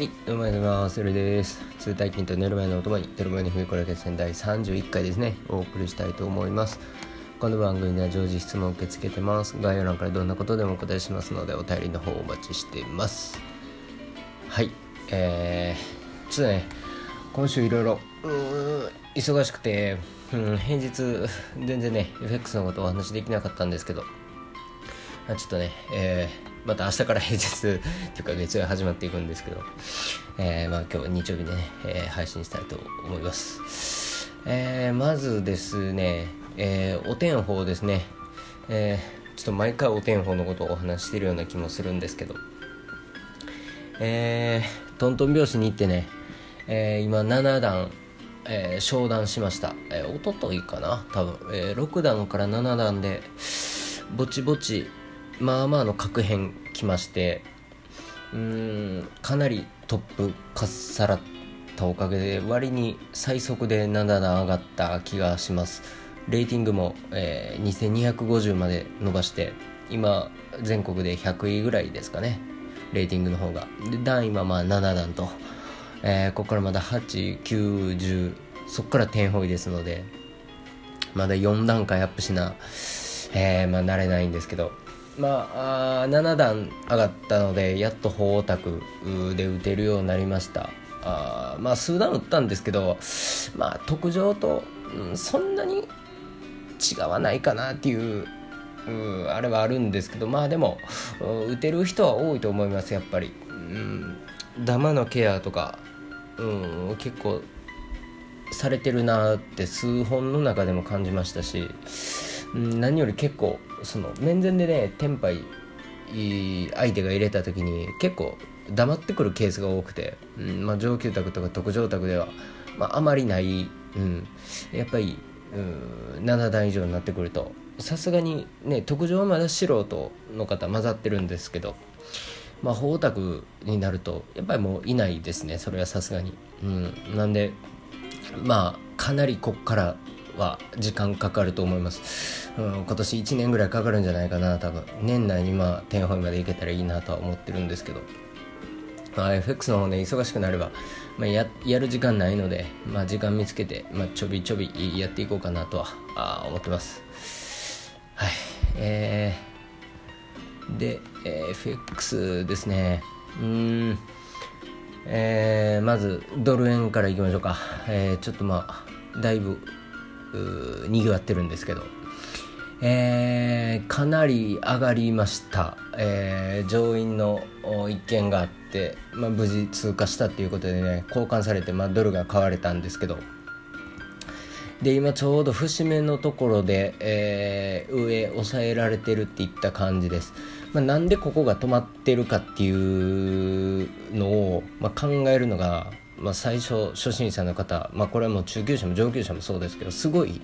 はい、どうもありがとうございます。セルです。通体筋と寝る前のお供に、テルマに冬これ決戦第31回ですね、お送りしたいと思います。この番組では常時質問を受け付けてます。概要欄からどんなことでもお答えしますので、お便りの方をお待ちしています。はい、えー、ちょっとね、今週いろいろ、うー忙しくて、うん、平日、全然ね、FX のことをお話できなかったんですけど、ちょっとね、えーまた明日から平日 というか月曜日始まっていくんですけど、えーまあ、今日日曜日でね、えー配信したいと思います、えーまずですね、えーお天法ですね、えーちょっと毎回お天法のことをお話ししてるような気もするんですけどえートントン拍子に行ってね、えー今7段えー昇段しました、えー、おとといかな？多分、えー6段から7段でぼちぼちまあまあの確変きましてうんかなりトップかっさらったおかげで割に最速で7段上がった気がします。レーティングも、えー2250まで伸ばして今全国で100位ぐらいですかね。レーティングの方が。で段今まあ7段と、えーここからまだ8910そこから点方位ですのでまだ4段階アップしな、えーまあ、慣れないんですけど、まあ、あ7段上がったのでやっと法オタクで打てるようになりました。あまあ数段打ったんですけど、まあ、特上と、うんそんなに違わないかなっていううあれはあるんですけどまあでも打てる人は多いと思いますやっぱり、うん、ダマのケアとか、うん、結構されてるなって数本の中でも感じましたし、何より結構その面前でねテンパイ相手が入れた時に結構黙ってくるケースが多くて、うんまあ、上級卓とか特上卓では、まあ、あまりない、うん、やっぱり、うん、7段以上になってくるとさすがにね特上はまだ素人の方混ざってるんですけどまあ法オタクになるとやっぱりもういないですねそれはさすがに、うん、なんでまあかなりこっからは時間かかると思います、うん、今年1年ぐらいかかるんじゃないかな多分。年内にまあ天本までいけたらいいなとは思ってるんですけど、まあ、FX の方ね忙しくなれば、まあ、ややる時間ないので、まあ、時間見つけて、まあ、ちょびちょびやっていこうかなとはあ思ってます。はい。えー、で、えー FX ですね。うん。えーまずドル円からいきましょうか、えーちょっとまあだいぶにぎわってるんですけど、えーかなり上がりました、えー上院の一件があって、まあ、無事通過したっていうことでね交換されて、まあ、ドルが買われたんですけど。で今ちょうど節目のところで、えー上抑えられてるっていった感じです、まあ、なんでここが止まってるかっていうのを、まあ、考えるのが、まあ、最初初心者の方、まあ、これはもう中級者も上級者もそうですけどすごい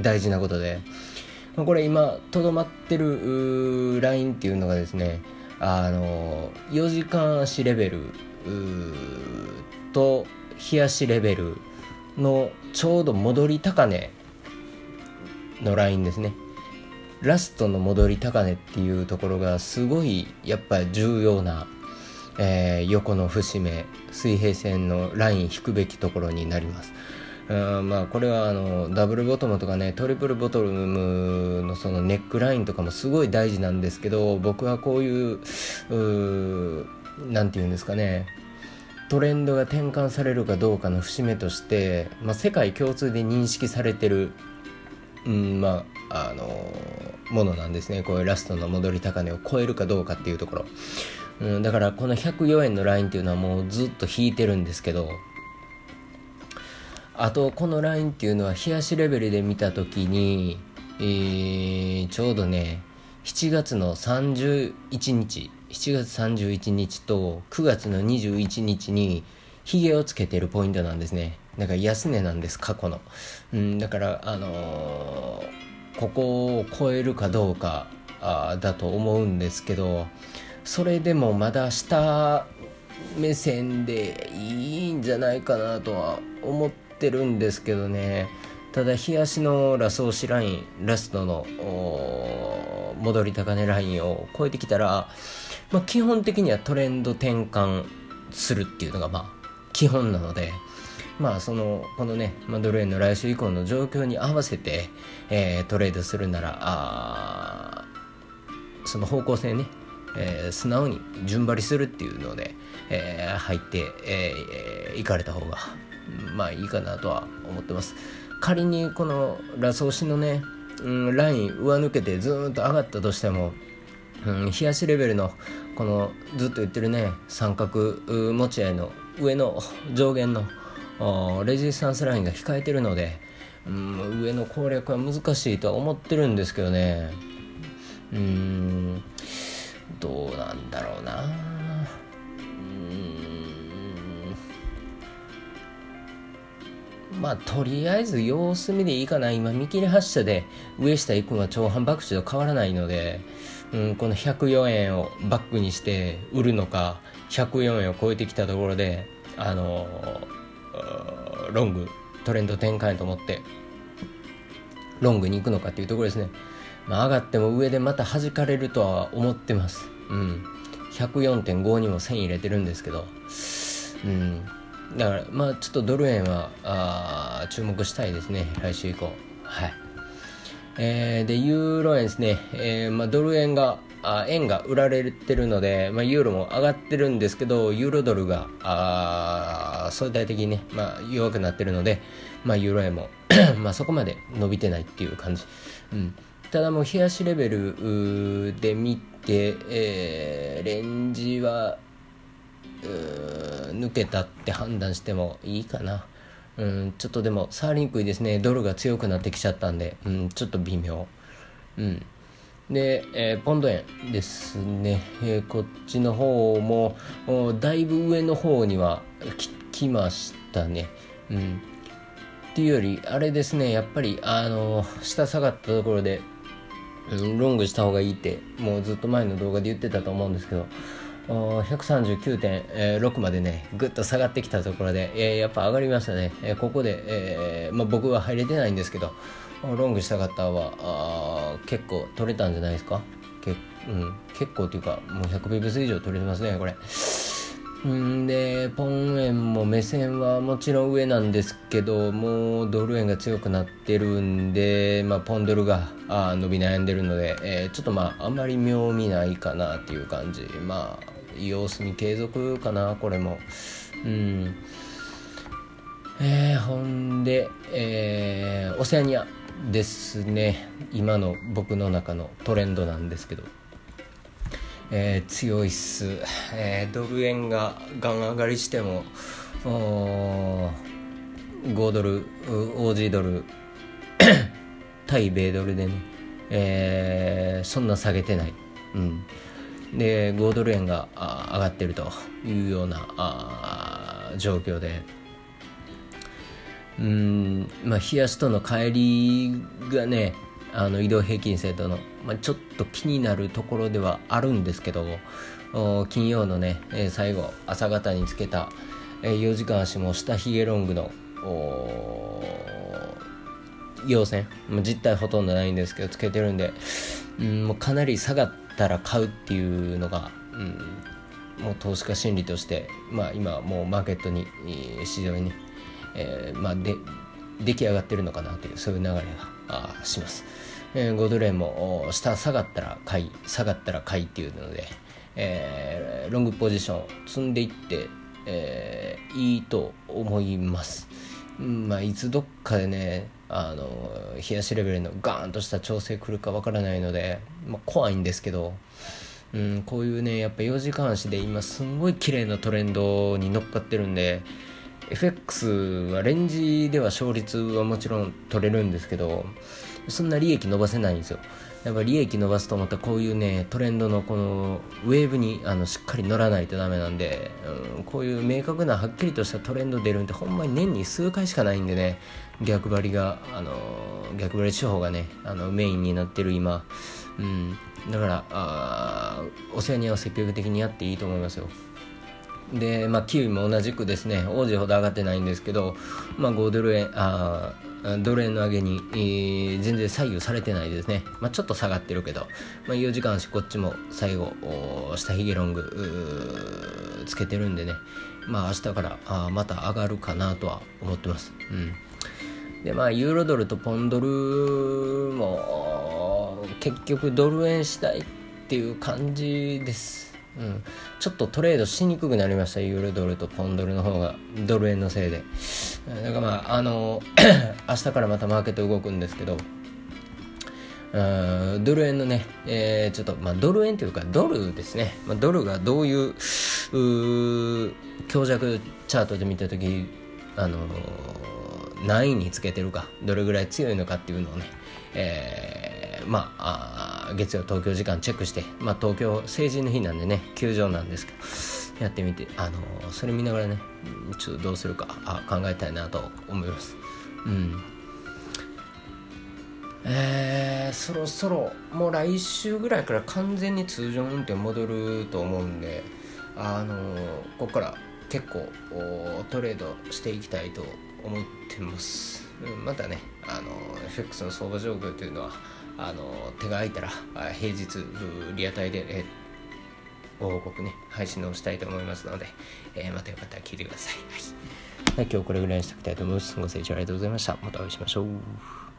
大事なことで、まあ、これ今とどまってるラインっていうのがですねあの4時間足レベルうーと日足レベルのちょうど戻り高値のラインですね。ラストの戻り高値っていうところがすごいやっぱ重要な、えー横の節目水平線のライン引くべきところになります。うんまあこれはあのダブルボトムとかねトリプルボトムのそのネックラインとかもすごい大事なんですけど僕はこういううーなんて言うんですかねトレンドが転換されるかどうかの節目として、まあ、世界共通で認識されてる、うんまああのものなんですね。こういうラストの戻り高値を超えるかどうかっていうところ、うん、だからこの104円のラインっていうのはもうずっと引いてるんですけどあとこのラインっていうのは冷やしレベルで見た時に、えーちょうどね7月の31日7月31日と9月の21日にヒゲをつけてるポイントなんですね。だから安値なんです過去の、うん、だからあのーここを超えるかどうかあだと思うんですけどそれでもまだ下目線でいいんじゃないかなとは思ってるんですけどね。ただ日足のラス押しラインラストの戻り高値ラインを超えてきたら、まあ、基本的にはトレンド転換するっていうのがまあ基本なので。まあそのこのね、まあ、ドル円の来週以降の状況に合わせて、えー、トレードするならあその方向性ね、えー、素直に順張りするっていうので、えー、入って、えー、行かれた方がまあいいかなとは思ってます仮にこのラス押しのね、うん、ライン上抜けてずっと上がったとしても、うん、冷やしレベルのこのずっと言ってるね三角持ち合いの上の上限のレジスタンスラインが控えてるので、うん、上の攻略は難しいとは思ってるんですけどね。うんどうなんだろうな。うんまあとりあえず様子見でいいかな。今見切り発車で上下行くのは長反爆地と変わらないので、うん、この104円をバックにして売るのか104円を超えてきたところであのロングトレンド転換と思ってロングに行くのかっていうところですね、まあ、上がっても上でまた弾かれるとは思ってます。うん。104.5にも線入れてるんですけど。うん。だからまあちょっとドル円はあ注目したいですね。来週以降。はい。えー、でユーロ円ですね、えーまあ、ドル円があ円が売られてるので、まあ、ユーロも上がってるんですけどユーロドルがあ相対的にね、まあ、弱くなってるので、まあ、ユーロ円も まあそこまで伸びてないっていう感じ、うん、ただもう冷やしレベルで見て、えー、レンジは抜けたって判断してもいいかな。うん、ちょっとでも触りにくいですね。ドルが強くなってきちゃったんで、うん、ちょっと微妙、うん、で、えー、ポンド円ですね、えー、こっちの方もだいぶ上の方には来ましたね、うん、っていうよりあれですね。やっぱりあの下下がったところで、うん、ロングした方がいいってもうずっと前の動画で言ってたと思うんですけど139.6までねぐっと下がってきたところで、えー、やっぱ上がりましたね、えー、ここで、えーまあ、僕は入れてないんですけどロングした方はあ結構取れたんじゃないですか？け、うん、結構っていうかもう100ビブス以上取れてますねこれ。んでポン円も目線はもちろん上なんですけどもうドル円が強くなってるんで、まあ、ポンドルがあ伸び悩んでるので、えー、ちょっとまああんまり妙味ないかなっていう感じ。まあ様子見継続かなこれも。うん。えー、ほんで、えー、オセアニア。ですね。今の僕の中のトレンドなんですけど、えー、強いっす、えー、ドル円がガン上がりしても5ドル OG ドル 対米ドルでね、えー、そんな下げてない、うん、で5ドル円が上がってるというような状況で。うんまあ冷やしとの帰りがねあの移動平均線との、まあ、ちょっと気になるところではあるんですけど金曜のね、えー、最後朝方につけた、えー、4時間足も下ヒゲロングの陽線実態ほとんどないんですけどつけてるんで、うん、もうかなり下がったら買うっていうのが、うん、もう投資家心理として、まあ、今もうマーケットに市場にねえー、まあ、で出来上がってるのかなというそういう流れがします、えー、5ドル円も下下がったら買い下がったら買いっていうので、えー、ロングポジション積んでいって、えー、いいと思います、まあ、いつどっかでねあの冷やしレベルのガーンとした調整来るかわからないので、まあ、怖いんですけどうん、こういうねやっぱ4時間足で今すんごい綺麗なトレンドに乗っかってるんで FX はレンジでは勝率はもちろん取れるんですけどそんな利益伸ばせないんですよ。やっぱ利益伸ばすとまたこういうねトレンドのこのウェーブにあのしっかり乗らないとダメなんで、うん、こういう明確なはっきりとしたトレンド出るんってほんまに年に数回しかないんでね逆張りがあの逆張り手法がねあのメインになってる今、うん、だからあオセアニアは積極的にやっていいと思いますよ。で、まあ、キウイも同じくですね王子ほど上がってないんですけど、まあ、5ドル円あドル円の上げに、えー、全然左右されてないですね、まあ、ちょっと下がってるけど、まあ、4時間足こっちも最後下ひげロングつけてるんでね。まあ明日からあまた上がるかなとは思ってます、うん、でまあユーロドルとポンドルも結局ドル円次第っていう感じです。うん、ちょっとトレードしにくくなりましたユーロドルとポンドルの方が。ドル円のせいで。だからまああの 明日からまたマーケット動くんですけど。ドル円のね、えー、ちょっと、まあ、ドル円というかドルですね、まあ、ドルがどういう強弱チャートで見た時あの何位につけてるかどれぐらい強いのかっていうのをね、えー、まあ月曜東京時間チェックして、まあ、東京成人の日なんでね休場なんですけどやってみてあのそれ見ながらねちょっとどうするかあ考えたいなと思います。うん。えー、そろそろもう来週ぐらいから完全に通常運転戻ると思うんであのここから結構トレードしていきたいと思ってます。またねあの FX の相場状況というのはあの手が空いたら平日リアタイで、えご報告ね配信をしたいと思いますので、えー、またよかったら聞いてください、はい、今日これぐらいにしておきたいと思いますご清聴ありがとうございました。またお会いしましょう。